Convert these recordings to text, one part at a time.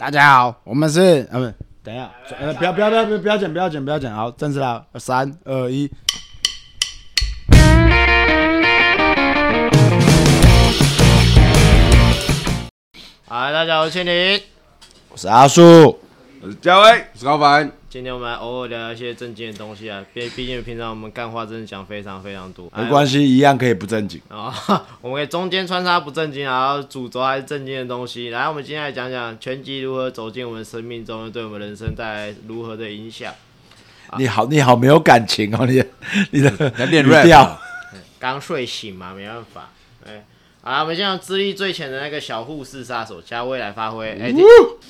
大家好，我们是呃不，等一下，呃不要不要不要不要不要剪不要剪不要剪，好，正式啦，三二一。嗨，大家好，我是千林。我是阿树，我是嘉威，我是高凡。今天我们来偶尔聊聊一些正经的东西啊，毕毕竟平常我们干话真的讲非常非常多，没关系，一样可以不正经。啊、我们可以中间穿插不正经，然后主轴还是正经的东西。来，我们今天来讲讲拳击如何走进我们生命中，对我们人生带来如何的影响。你好，你好，没有感情哦，你你的语 rap 调啊刚睡醒嘛，没办法。哎，好啦，我们现在资历最浅的那个小护士杀手加威来发挥。哎、听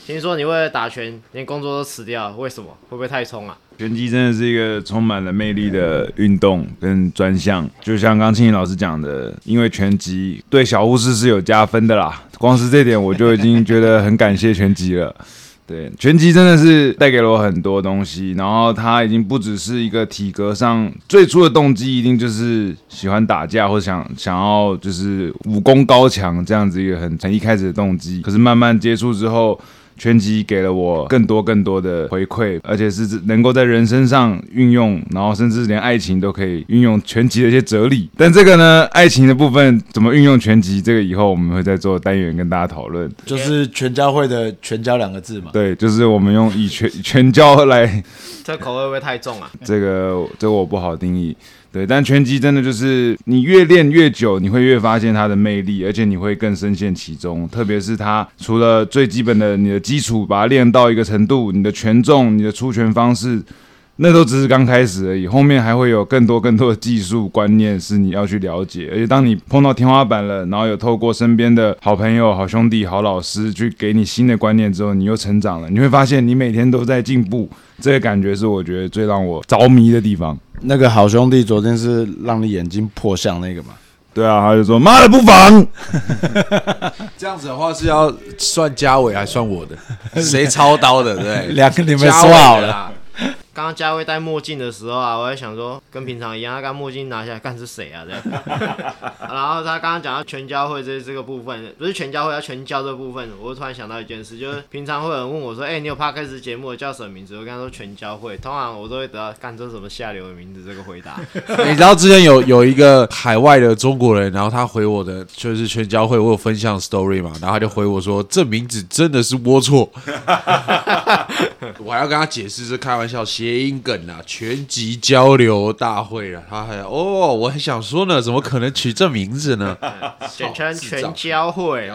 听说你为了打拳，连工作都辞掉了，为什么？会不会太冲啊？拳击真的是一个充满了魅力的运动跟专项，就像刚青怡老师讲的，因为拳击对小护士是有加分的啦，光是这点我就已经觉得很感谢拳击了。对，拳击真的是带给了我很多东西，然后他已经不只是一个体格上最初的动机，一定就是喜欢打架或想想要就是武功高强这样子一个很从一开始的动机。可是慢慢接触之后，拳击给了我更多更多的回馈，而且是能够在人身上运用，然后甚至连爱情都可以运用拳击的一些哲理。但这个呢，爱情的部分怎么运用拳击，这个以后我们会再做单元跟大家讨论。就是全教会的“全教”两个字嘛。对，就是我们用以全全交来，这口味会不会太重啊？这个这个我不好定义。对，但拳击真的就是你越练越久，你会越发现它的魅力，而且你会更深陷其中。特别是它除了最基本的你的基础，把它练到一个程度，你的拳重、你的出拳方式，那都只是刚开始而已。后面还会有更多更多的技术观念是你要去了解。而且当你碰到天花板了，然后有透过身边的好朋友、好兄弟、好老师去给你新的观念之后，你又成长了。你会发现你每天都在进步，这个感觉是我觉得最让我着迷的地方。那个好兄弟昨天是让你眼睛破相那个嘛？对啊，他就说妈的不防，这样子的话是要算嘉伟还算我的？谁操刀的？对？两个你们说好了。刚刚佳威戴墨镜的时候啊，我在想说，跟平常一样，他刚墨镜拿下来，干是谁啊？这样。然后他刚刚讲到全教会这这个部分，不是全教会，要全教这部分，我突然想到一件事，就是平常会有人问我说，哎、你有 p 开始节目叫什么名字？我跟他说全教会，通常我都会得到干这什么下流的名字这个回答。你知道之前有有一个海外的中国人，然后他回我的就是全教会，我有分享 story 嘛，然后他就回我说这名字真的是龌龊，我还要跟他解释是开玩笑谐音梗啊，全集交流大会了，他还哦，我还想说呢，怎么可能取这名字呢？简称全交会，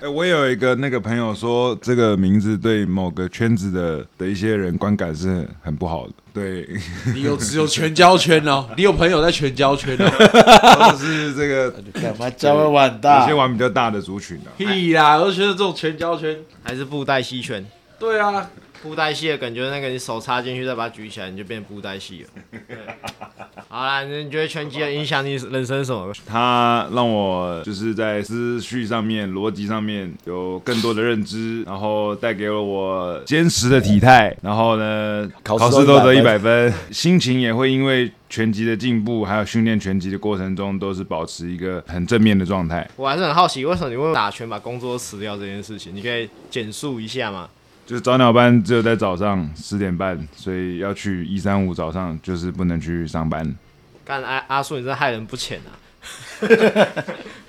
哎、我有一个那个朋友说，这个名字对某个圈子的的一些人观感是很不好的。对，你有只有全交圈哦，你有朋友在全交圈哦，都是这个干嘛交会玩大有些？玩比较大的族群啊。屁啦，我就觉得这种全交圈，还是布袋戏圈。对啊，布袋戏的感觉，那个你手插进去再把它举起来，你就变布袋戏了。对好啦，你觉得拳击的影响你人生什么？它让我就是在思绪上面、逻辑上面有更多的认知，然后带给了我坚实的体态，然后呢，考试考试都得一100百分，心情也会因为拳击的进步，还有训练拳击的过程中，都是保持一个很正面的状态。我还是很好奇，为什么你会打拳把工作辞掉这件事情？你可以简述一下吗？就是早鸟班只有在早上十点半，所以要去一三五早上就是不能去上班。干阿阿叔，你这害人不浅啊！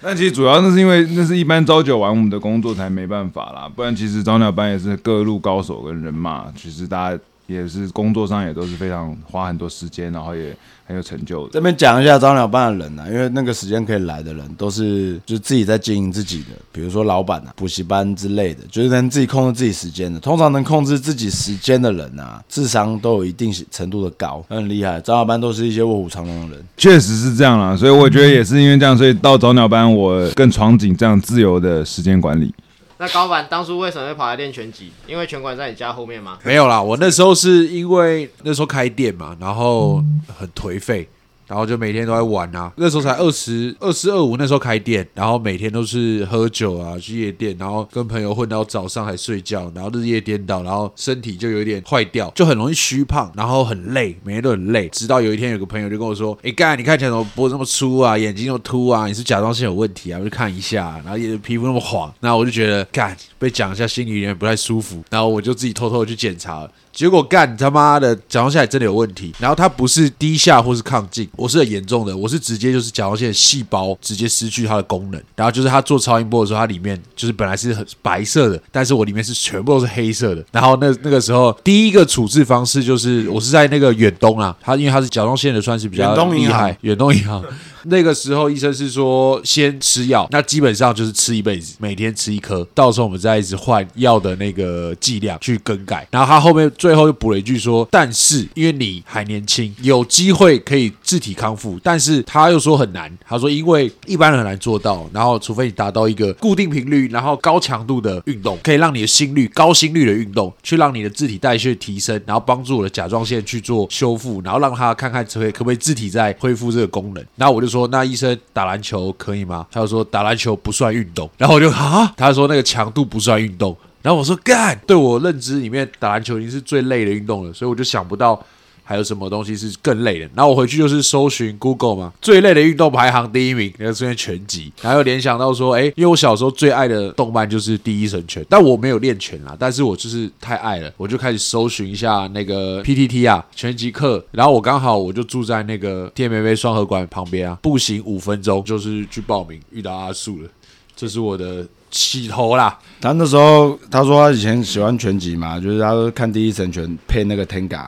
但其实主要那是因为那是一般朝九晚五的工作才没办法啦，不然其实早鸟班也是各路高手跟人马，其实大家也是工作上也都是非常花很多时间，然后也很有成就的。这边讲一下早鸟班的人啊，因为那个时间可以来的人都是就是自己在经营自己的，比如说老板啊、补习班之类的，就是能自己控制自己时间的。通常能控制自己时间的人啊，智商都有一定程度的高，很厉害。早鸟班都是一些卧虎藏龙的人。确实是这样啦，所以我觉得也是因为这样，所以到早鸟班我更憧憬这样自由的时间管理。那高凡当初为什么会跑来练拳击？因为拳馆在你家后面吗？没有啦，我那时候是因为那时候开店嘛，然后很颓废，然后就每天都在玩啊。那时候才二十二十二五，那时候开店，然后每天都是喝酒啊，去夜店，然后跟朋友混到早上还睡觉，然后日夜颠倒，然后身体就有点坏掉，就很容易虚胖，然后很累，每天都很累。直到有一天，有个朋友就跟我说：“哎，干，你看起来怎么脖子那么粗啊，眼睛又凸啊？你是甲状腺有问题啊？我就看一下，然后也皮肤那么黄，那我就觉得干被讲一下，心里有点不太舒服，然后我就自己偷偷的去检查。”结果干他妈的甲状腺真的有问题，然后它不是低下或是亢进，我是很严重的，我是直接就是甲状腺细胞直接失去它的功能，然后就是它做超音波的时候，它里面就是本来是很白色的，但是我里面是全部都是黑色的，然后那那个时候第一个处置方式就是我是在那个远东啊，它因为它是甲状腺的算是比较厉害，远东银行。那个时候医生是说先吃药，那基本上就是吃一辈子，每天吃一颗，到时候我们再一直换药的那个剂量去更改。然后他后面最后又补了一句说，但是因为你还年轻，有机会可以自体康复，但是他又说很难，他说因为一般人很难做到，然后除非你达到一个固定频率，然后高强度的运动，可以让你的心率高心率的运动，去让你的自体代谢提升，然后帮助我的甲状腺去做修复，然后让他看看可不可以可不可以自体再恢复这个功能。然后我就说，那医生打篮球可以吗？他就说打篮球不算运动。然后我就啊，他说那个强度不算运动。然后我说干，对我认知里面打篮球已经是最累的运动了，所以我就想不到。还有什么东西是更累的？然后我回去就是搜寻 Google 嘛，最累的运动排行第一名，那出现拳击，然后又联想到说，哎，因为我小时候最爱的动漫就是《第一神拳》，但我没有练拳啦，但是我就是太爱了，我就开始搜寻一下那个 PTT 啊拳击课，然后我刚好我就住在那个天美美双河馆旁边啊，步行五分钟就是去报名，遇到阿树了，这是我的起头啦。他那时候他说他以前喜欢拳击嘛，就是他说看《第一神拳》配那个 Tenga，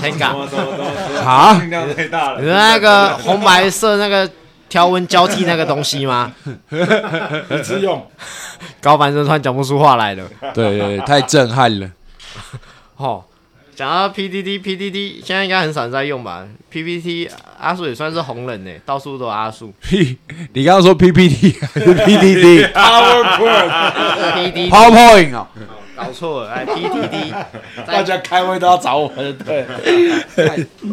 Tenga，啊，音 量太大你说那个红白色那个条纹交替那个东西吗？一次用。高凡生突然讲不出话来了。对对对，太震撼了。哦，讲到 PDD，PDD 现在应该很少人在用吧？PPT 阿树也算是红人呢，到处都有阿树。P，，你刚刚说 PPT 还是 PTT？PDD PowerPoint 哦，搞错了，哎，PDD 大家开会都要找我，对，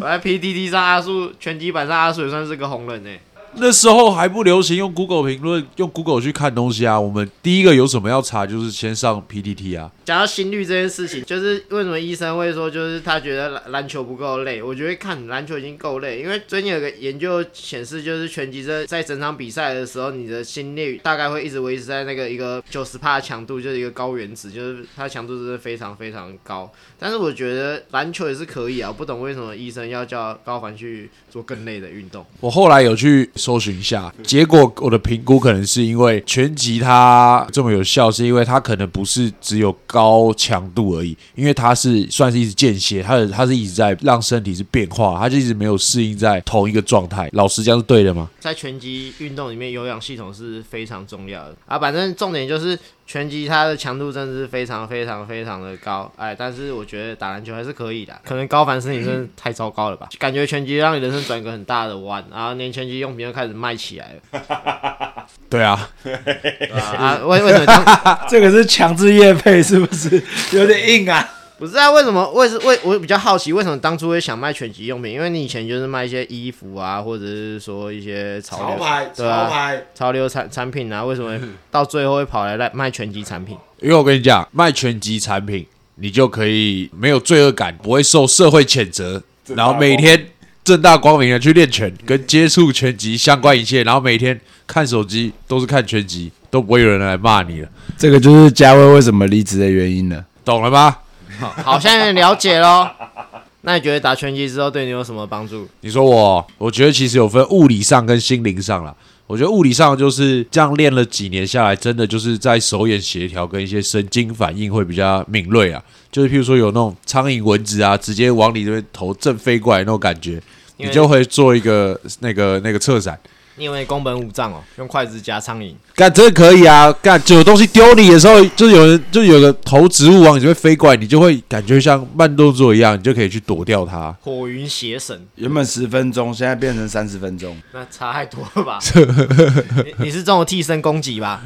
我在 PDD 上阿树拳击版上阿树也算是个红人呢。那时候还不流行用 Google 评论，用 Google 去看东西啊。我们第一个有什么要查，就是先上 PTT 啊。讲到心率这件事情，就是为什么医生会说，就是他觉得篮篮球不够累。我觉得看篮球已经够累，因为最近有个研究显示，就是拳击这在整场比赛的时候，你的心率大概会一直维持在那个一个九十帕强度，就是一个高原值，就是它的强度真的非常非常高。但是我觉得篮球也是可以啊，我不懂为什么医生要叫高凡去做更累的运动。我后来有去搜寻一下，结果我的评估可能是因为拳击它这么有效，是因为它可能不是只有高强度而已，因为它是算是一直间歇，它的它是一直在让身体是变化，它就一直没有适应在同一个状态。老实讲是对的吗？在拳击运动里面，有氧系统是非常重要的啊。反正重点就是拳击它的强度真的是非常非常非常的高，哎，但是我觉得打篮球还是可以的。可能高凡身体真的太糟糕了吧？感觉拳击让你人生转一个很大的弯，然后连拳击用品都开始卖起来了。对啊，啊，为为什么当 这个是强制业配，是不是有点硬啊？不是啊？为什么？为什为我比较好奇，为什么当初会想卖拳击用品？因为你以前就是卖一些衣服啊，或者是说一些潮流对啊牌，潮流产产品啊，为什么到最后会跑来来卖拳击产品？因为我跟你讲，卖拳击产品，你就可以没有罪恶感，不会受社会谴责，然后每天正大光明的去练拳，跟接触拳击相关一切，然后每天看手机都是看拳击，都不会有人来骂你了，这个就是嘉威为什么离职的原因了。懂了吗？好，现在了解喽。那你觉得打拳击之后对你有什么帮助？你说我，我觉得其实有分物理上跟心灵上啦。我觉得物理上就是这样练了几年下来，真的就是在手眼协调跟一些神经反应会比较敏锐啊。就是譬如说有那种苍蝇、蚊子啊，直接往你这边头正飞过来那种感觉，你就会做一个那个那个侧闪。你以为宫本武藏哦，用筷子夹苍蝇？干这个可以啊，干就有东西丢你的时候，就是有人就有个投植物往你这边飞过来，你就会感觉像慢动作一样，你就可以去躲掉它。火云邪神，原本十分钟，现在变成三十分钟。那差太多了吧？你你是这种替身攻击吧？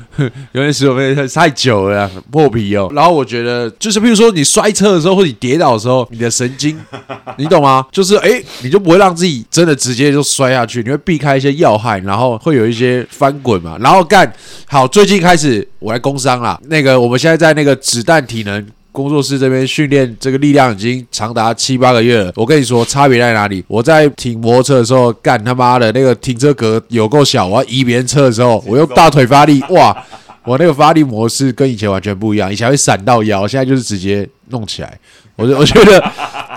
有点十五分钟太久了啊，破皮哦。然后我觉得，就是比如说你摔车的时候，或者你跌倒的时候，你的神经，你懂吗？就是哎、你就不会让自己真的直接就摔下去，你会避开一些要害，然后会有一些翻滚嘛。然后干好，最近开始我来工商啦。那个我们现在在那个子弹体能。工作室这边训练这个力量已经长达七八个月了。我跟你说，差别在哪里？我在停摩托车的时候，干他妈的那个停车格有够小，我要移别人车的时候，我用大腿发力，哇！我那个发力模式跟以前完全不一样，以前会闪到腰，现在就是直接弄起来。我我觉得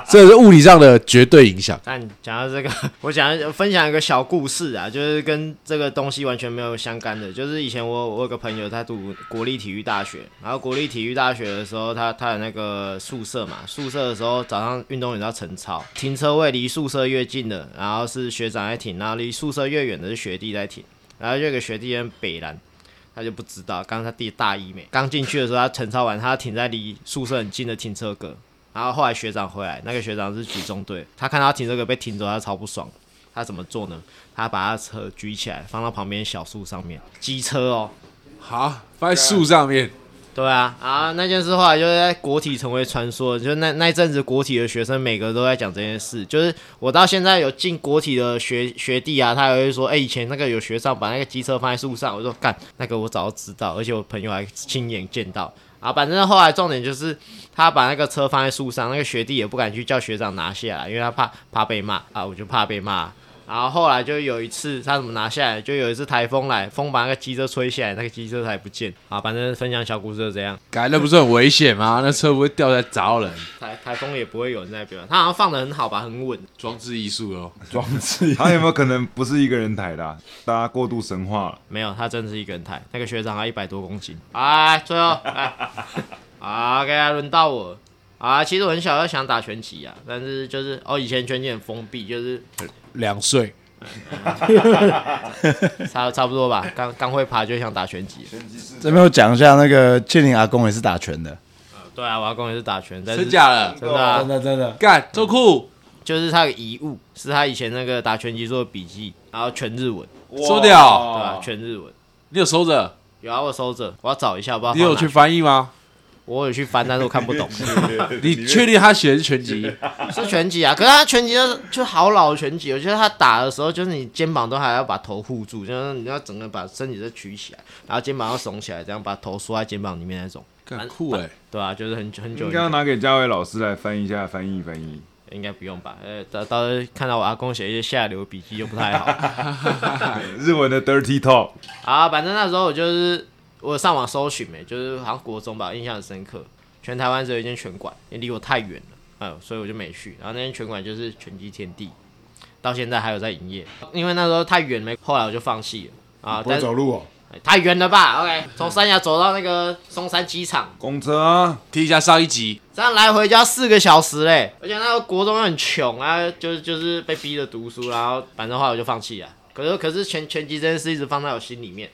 这是物理上的绝对影响。但讲到这个，我想分享一个小故事啊，就是跟这个东西完全没有相干的。就是以前我我有个朋友，他读国立体育大学，然后国立体育大学的时候，他他有那个宿舍嘛，宿舍的时候早上运动员要晨操，停车位离宿舍越近的，然后是学长在停，然后离宿舍越远的是学弟在停，然后就有个学弟跟北兰。他就不知道，刚刚他弟大一没，刚进去的时候，他晨操完，他停在离宿舍很近的停车格，然后后来学长回来，那个学长是举重队，他看到他停车格被停走，他超不爽。他怎么做呢？他把他车举起来，放到旁边小树上面，机车哦。好，放在树上面，对啊，啊，那件事后来就是在国体成为传说，就那那一阵子国体的学生每个都在讲这件事，就是我到现在有进国体的学学弟啊，他还会说，哎、以前那个有学长把那个机车放在树上，我说干，那个我早就知道，而且 我朋友还亲眼见到。啊，反正后来重点就是他把那个车放在树上，那个学弟也不敢去叫学长拿下来，因为他怕怕被骂啊，我就怕被骂。然后后来就有一次他怎么拿下来，就有一次台风来，风把那个机车吹下来，那个机车才不见啊。反正分享小故事就这样。改那不是很危险吗？那车不会掉下来砸到人？台台风也不会有人在表演，他好像放的很好吧，很稳。装置艺术哦。装置他有没有可能不是一个人抬的啊、大家过度神化了？没有，他真的是一个人抬。那个学长他一百多公斤。哎，最后哎，啊，OK，啊轮到我。啊，其实我很小就想打拳击啊，但是就是哦，以前拳击很封闭，就是两岁，差差不多吧，刚刚会爬就想打拳击。这边我讲一下，那个庆龄阿公也是打拳的，对啊，我阿公也是打拳，但是真假的？真的啊真，的真的。干，这么酷，就是他的遗物，是他以前那个打拳击做的笔记，然后全日文，收掉对吧、全日文。你有收着？有啊，我收着，我要找一下，我不知道你有去翻译吗？我有去翻，但是我看不懂。你确定他写的是拳击？是拳击啊，可是他拳击就就好老的拳击，我觉得他打的时候，就是你肩膀都还要把头护住，就是你要整个把身体再举起来，然后肩膀要耸起来，这样把头缩在肩膀里面那种，很酷哎！对啊，就是很久很久应该要，拿给嘉伟老师来翻译一下，翻译翻译。应该不用吧？呃，到到时候看到我阿公写一些下流笔记就不太好 日文的 dirty talk，啊。反正那时候我就是我上网搜寻没，就是好像国中吧，印象很深刻。全台湾只有一间拳馆，也离我太远了，哎呦，所以我就没去。然后那间拳馆就是拳击天地，到现在还有在营业。因为那时候太远没，后来我就放弃了啊。不会走路哦，哎太远了吧？OK，从三峡走到那个松山机场，公车啊，听一下上一集，这样来回就要四个小时嘞。而且那个国中又很穷啊，就是就是被逼着读书，然后反正后来我就放弃了。可是可是拳拳击这件事一直放在我心里面。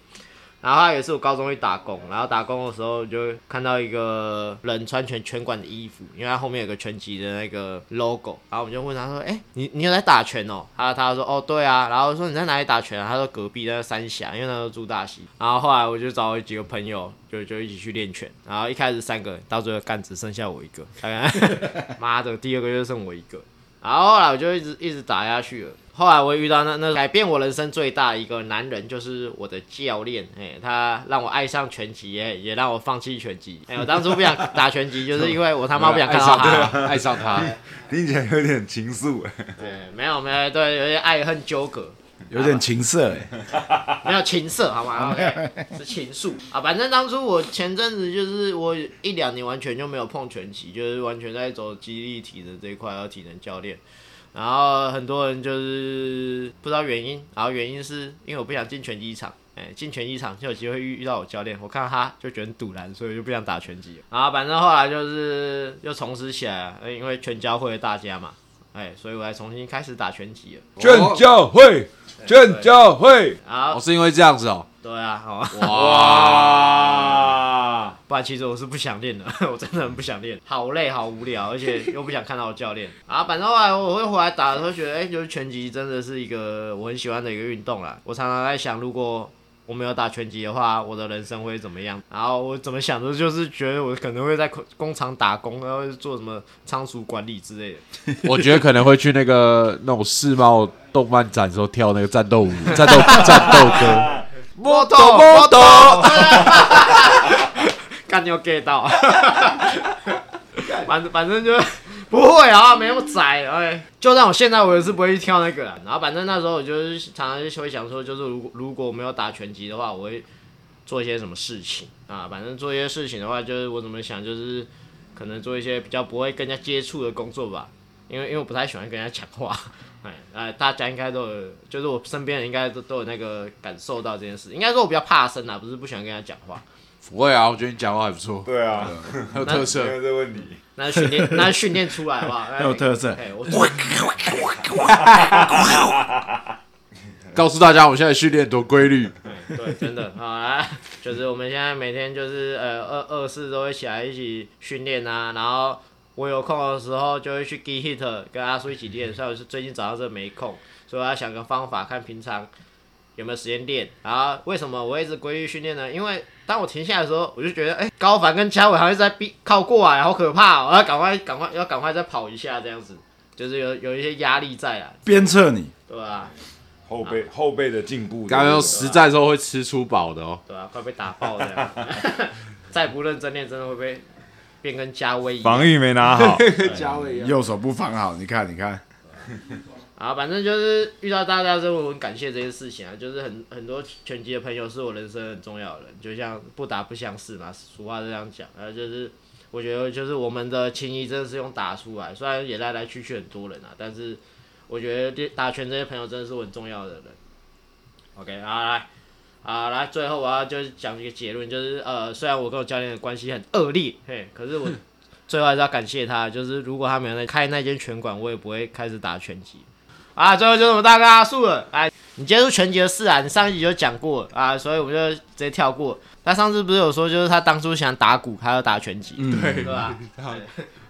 然后他也是我高中去打工，然后打工的时候就看到一个人穿拳拳馆的衣服，因为他后面有个拳击的那个 logo，然后我们就问他说：“哎、你你有在打拳哦？”他他说：“哦，对啊。”然后说：“你在哪里打拳啊？”他说：“隔壁那个三峡，因为那时候住大溪。”然后后来我就找几个朋友，就就一起去练拳。然后一开始三个人，到最后干只剩下我一个，大概妈的，第二个就剩我一个。然后后来我就一直一直打下去了。后来我遇到那那改变我人生最大一个男人，就是我的教练，哎，他让我爱上拳击，哎也让我放弃拳击。哎，我当初不想打拳击，就是因为我他妈不想看到他。爱上他，听起来有点情愫哎。对，没有没有，对，有点爱恨纠葛。有点情色哎。没有情色，好吗？OK，是情愫啊。反正当初我前阵子就是我一两年完全就没有碰拳击，就是完全在走肌力体的这一块，要体能教练。然后很多人就是不知道原因，然后原因是因为我不想进拳击场，哎，进拳击场就有机会遇遇到我教练，我看到他就觉得很堵然，所以就不想打拳击了。然后反正后来就是又重拾起来了，因为全教会的大家嘛，哎，所以我才重新开始打拳击了。劝教会，劝教会，好哦，，是因为这样子哦。对啊，好啊，哇！不然其实我是不想练的，我真的很不想练，好累，好无聊，而且又不想看到我教练。啊，反正后来我会回来打的时候，觉得哎、就是拳击真的是一个我很喜欢的一个运动啦。我常常在想，如果我没有打拳击的话，我的人生会怎么样？然后我怎么想的，就是觉得我可能会在工工厂打工，然后做什么仓储管理之类的。我觉得可能会去那个那种世贸动漫展的时候跳那个战斗舞、战斗战斗歌。摩托摩托，干你有 get 到？反正反正就不会啊，没那么窄。哎，就算我现在我也是不会去跳那个啦。然后反正那时候我就是常常就会想说，就是如果如果我没有打拳击的话，我会做一些什么事情啊？反正做一些事情的话，就是我怎么想，就是可能做一些比较不会跟人家接触的工作吧。因为因为我不太喜欢跟人家讲话，哎哎，大家应该都有，就是我身边人应该都都有那个感受到这件事。应该说我比较怕生啊，不是不喜欢跟人家讲话。不会啊，我觉得你讲话还不错，对啊，很有特色。没有这问题。那是训练，那是训练出来好不好？很有特色哎，我 告诉大家，我们现在训练多规律。对，真的好来，就是我们现在每天就是呃二二四都会起来一起训练啊，然后我有空的时候就会去 G Hit 跟阿叔一起练，虽然我是最近找到这没空，所以我要想个方法，看平常有没有时间练。然后为什么我一直规律训练呢？因为当我停下来的时候，我就觉得哎、高凡跟嘉伟好像在逼靠过来，好可怕、哦，我要赶快赶快要赶快再跑一下这样子，就是有有一些压力在啊，鞭策你，对吧、后背后背的进步，刚刚用实战的时候会吃出饱的哦。对啊，快被打爆这样，再不认真练，真的会被变跟嘉威一样。防御没拿好，右手不防好，你看，你看，啊，反正就是遇到大家之后，我很感谢这件事情啊，就是很很多拳击的朋友是我人生很重要的人，就像不打不相识嘛，俗话是这样讲，呃，就是我觉得就是我们的情谊真的是用打出来，虽然也来来去去很多人啊，但是我觉得打拳这些朋友真的是我很重要的人。OK，好来，好来，最后我要就是讲一个结论，就是呃，虽然我跟我教练的关系很恶劣，嘿，可是我最后还是要感谢他，就是如果他没有在开那间拳馆，我也不会开始打拳击。啊，最后就是我们大哥阿树了。哎，你接触拳击的事啊，你上一集就讲过啊，所以我们就直接跳过。他上次不是有说，就是他当初想打鼓，还要打拳击，对对吧？对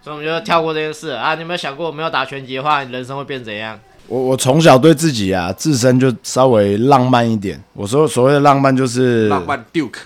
所以我们就跳过这件事啊。你有没有想过，没有打拳击的话，你人生会变怎样？我我从小对自己啊自身就稍微浪漫一点。我说所谓的浪漫就是浪漫 Duke，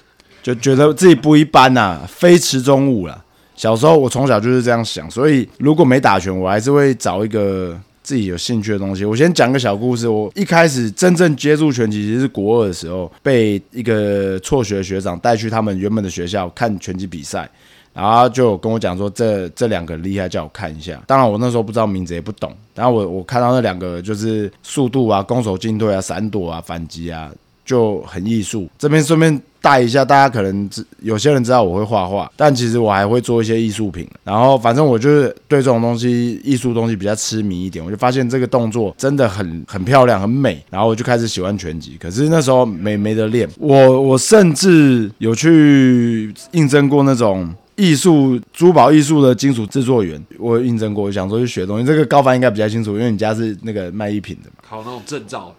就觉得自己不一般呐、非池中物啦。小时候我从小就是这样想，所以如果没打拳，我还是会找一个自己有兴趣的东西。我先讲个小故事。我一开始真正接触拳击，其实是国二的时候，被一个辍学学长带去他们原本的学校看拳击比赛。然后就跟我讲说这这两个厉害，叫我看一下。当然我那时候不知道名字也不懂，然后我我看到那两个就是速度啊、攻守进退啊、闪躲啊、反击啊，就很艺术。这边顺便带一下，大家可能有些人知道我会画画，但其实我还会做一些艺术品。然后反正我就是对这种东西、艺术东西比较痴迷一点，我就发现这个动作真的很很漂亮、很美，然后我就开始喜欢拳击。可是那时候没没得练，我我甚至有去应征过那种。艺术珠宝艺术的金属制作员，我有应征过，我想说去学东西。这个高凡应该比较清楚，因为你家是那个卖艺品的嘛。考那种证照，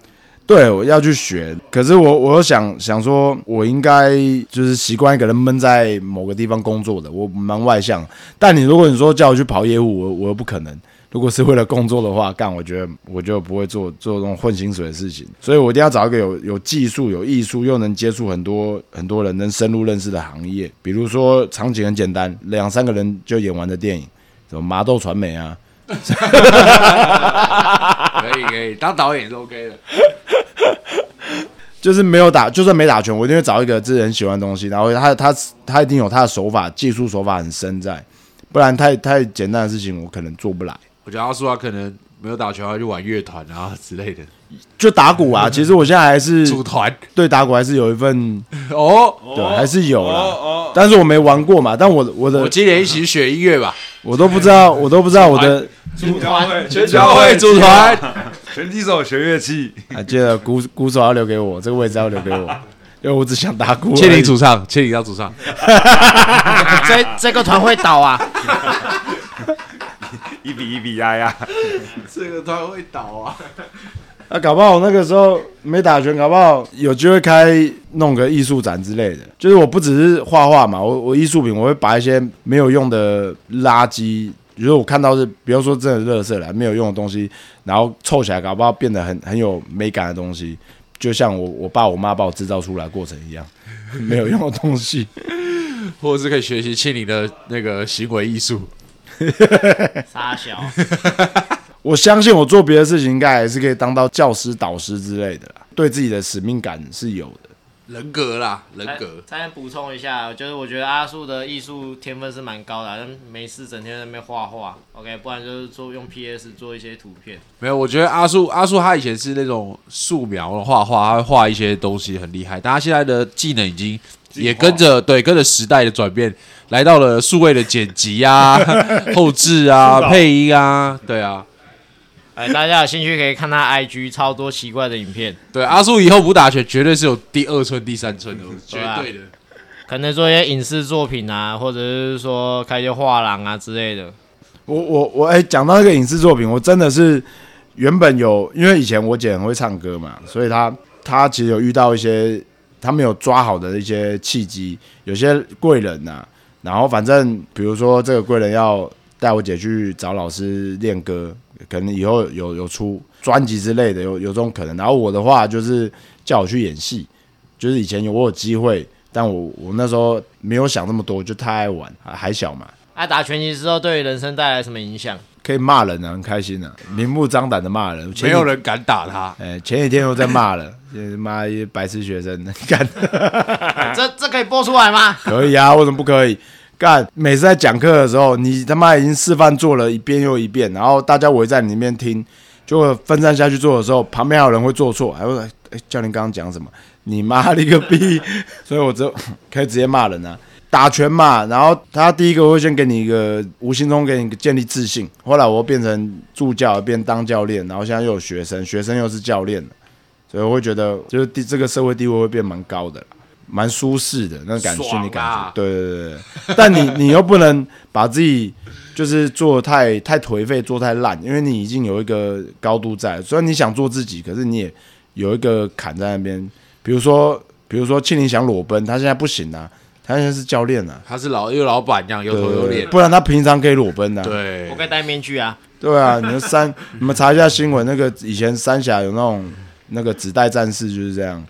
对，我要去学，可是我我又想想说，我应该就是习惯一个人闷在某个地方工作的，我蛮外向。但你如果你说叫我去跑业务，我我又不可能。如果是为了工作的话，干我觉得我就不会做做这种混薪水的事情，所以我一定要找一个有有技术、有艺术，又能接触很多很多人、能深入认识的行业。比如说场景很简单，两三个人就演完的电影，什么麻豆传媒啊，可以可以，当导演是 OK 的。就是没有打，就算没打拳，我一定会找一个自己很喜欢的东西，然后他他他一定有他的手法，技术手法很深在，不然太太简单的事情我可能做不来。我觉得阿叔他可能没有打球，他就玩乐团啊之类的，就打鼓啊，其实我现在还是组团。对打鼓还是有一份，哦。对，还是有啦。哦，但是我没玩过嘛，但我我的我的今年一起去学音乐吧，我都不知道，我都不知道我的组团，全教会组团，拳击手学乐器，啊，记得鼓鼓手要留给我，这个位置要留给我，因为我只想打鼓。千里主唱，千里要主唱，这这个团会倒啊！一比一比压压。这个团会倒啊！那、搞不好那个时候没打拳，搞不好有机会开弄个艺术展之类的。就是我不只是画画嘛，我我艺术品我会把一些没有用的垃圾，比如说我看到是，比如说真的垃圾来没有用的东西，然后凑起来，搞不好变得很很有美感的东西，就像我我爸我妈把我制造出来的过程一样，没有用的东西。或者是可以学习庆龄的那个行为艺术。傻小，我相信我做别的事情，应该还是可以当到教师、导师之类的啦。对自己的使命感是有的。人格啦，人格。再补充一下，就是我觉得阿树的艺术天分是蛮高的啊，但没事整天在那边画画，OK，不然就是做用 PS 做一些图片。没有，我觉得阿树阿树他以前是那种素描的画画，他会画一些东西很厉害，但他现在的技能已经也跟着对跟着时代的转变，来到了数位的剪辑啊、后置啊、配音啊，对啊，哎，大家有兴趣可以看他 IG 超多奇怪的影片，对阿叔以后不打拳，绝对是有第二春、第三春的，绝对的。可能做一些影视作品啊，或者是说开一些画廊啊之类的。我我我哎，讲到那个影视作品，我真的是原本有，因为以前我姐很会唱歌嘛，所以她她其实有遇到一些他没有抓好的一些契机，有些贵人呐、然后反正比如说这个贵人要带我姐去找老师练歌，可能以后有有出专辑之类的，有有这种可能。然后我的话就是叫我去演戏，就是以前有我有机会，但我我那时候没有想那么多，就太爱玩，还小嘛。爱、打拳击之后对人生带来什么影响？可以骂人啊，很开心啊，明目张胆的骂人，没有。人敢打他，哎、前几天又在骂了，就是骂一些白痴学生，干 这这可以播出来吗？可以啊？为什么不可以？干，每次在讲课的时候，你他妈已经示范做了一遍又一遍，然后大家围在你那边听，就会分散下去做的时候，旁边还有人会做错，还会哎、教练刚刚讲什么？你妈了个逼！所以我就可以直接骂人啊。打拳嘛，然后他第一个会先给你一个无形中给你建立自信，后来我变成助教，变当教练，然后现在又有学生，学生又是教练了，所以我会觉得就是地这个社会地位会变蛮高的，蛮舒适的那种感爽心理感啊觉。对对对对，但你你又不能把自己就是做得太太颓废，做太烂，因为你已经有一个高度在，虽然你想做自己，可是你也有一个坎在那边。比如说，比如说庆林想裸奔，他现在不行啊，他现在是教练啊，他是老又老板这样，有头有脸。不然他平常可以裸奔啊。对我可以戴面具啊。对啊，你们三，你们查一下新闻，那个以前三峡有那种那个纸袋战士就是这样，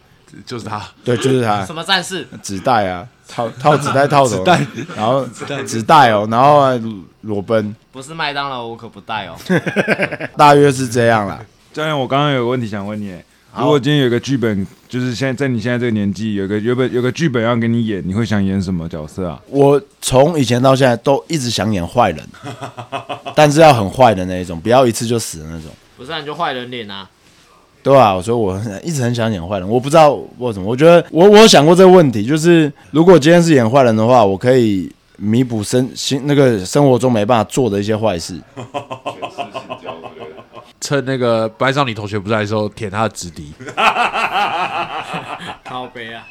就是他。对，就是他什么战士？纸袋啊，套套纸袋套头，纸袋然后纸袋哦，然后啊裸奔，不是麦当劳，我可不带哦。大约是这样啦。教练，我刚刚有个问题想问你，如果今天有个剧本，就是现在在你现在这个年纪，有个有本有个剧本要给你演，你会想演什么角色啊？我从以前到现在都一直想演坏人，但是要很坏的那一种，不要一次就死的那种。不是、啊，你就坏人脸啊。对啊，所以我很一直很想演坏人，我不知道为什么。我觉得我我想过这个问题，就是如果今天是演坏人的话，我可以弥补生心那个生活中没办法做的一些坏事。趁那个班上女同学不在的时候舔她的直笛，好悲啊，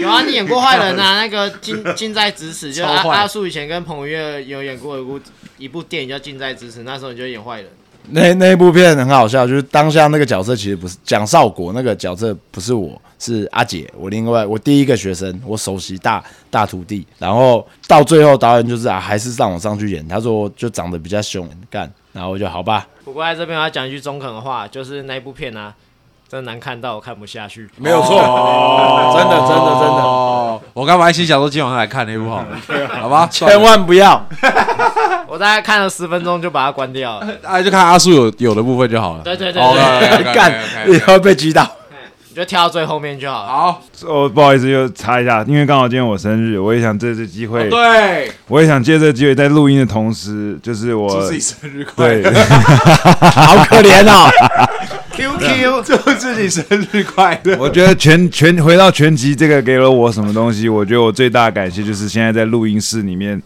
有啊，你演过坏人啊，那个近近在咫尺，就是阿阿树以前跟彭于晏有演过一部一部电影叫《近在咫尺》，那时候你就演坏人。那那一部片很好笑，就是当下那个角色其实不是蒋少国那个角色不是我，是阿姐，我另外我第一个学生，我首席大大徒弟，然后到最后导演就是啊，还是让我上去演，他说就长得比较凶，干，然后我就好吧，不过在这边我要讲一句中肯的话，就是那一部片啊，真的难看到我看不下去。没有错，真的真的真的，哦，我刚本来心想说今晚上来看那部好了，好吧，千万不要。我大概看了十分钟就把它关掉了。哎，就看阿树有有的部分就好了。对对对 干，你会被击倒。你就跳到最后面就好了。好，哦，不好意思，就插一下，因为刚好今天我生日，我也想借这机会，对，我也想借这个机会，在录音的同时，就是我祝自己生日快对乐，好可怜哦。QQ 祝自己生日快乐。我觉得全全回到全集这个给了我什么东西？我觉得我最大的感谢就是现在在录音室里面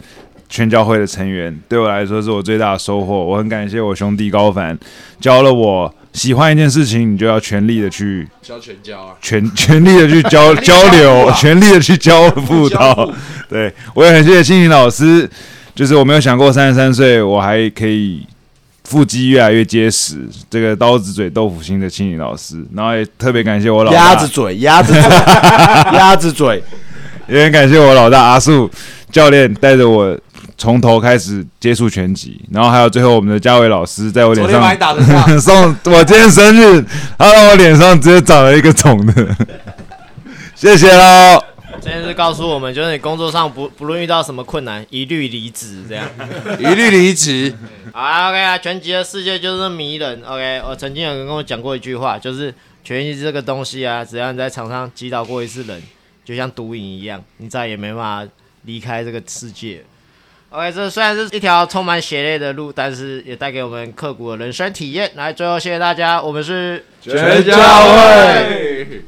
全教会的成员，对我来说是我最大的收获。我很感谢我兄弟高凡教了我，喜欢一件事情，你就要全力的去交全交啊，全 全力的去交交流，全力的去交辅交导。对我也很谢谢青林老师，就是我没有想过三十三岁我还可以腹肌越来越结实，这个刀子嘴豆腐心的青理老师，然后也特别感谢我老鸭子嘴，鸭子嘴，鸭子嘴，也很感谢我老大阿树教练带着我从头开始接触拳击，然后还有最后我们的嘉伟老师在我脸上 送我今天生日，他让我脸上直接长了一个肿的，谢谢喽。这件事告诉我们，就是你工作上不不论遇到什么困难，一律离职这样。一律离职。好啊，OK 啊，拳击的世界就是迷人。OK，我曾经有人跟我讲过一句话，就是拳击这个东西啊，只要你在场上击倒过一次人，就像毒瘾一样，你再也没办法离开这个世界。OK，这虽然是一条充满血泪的路，但是也带给我们刻骨的人生体验。来，最后谢谢大家，我们是全家会。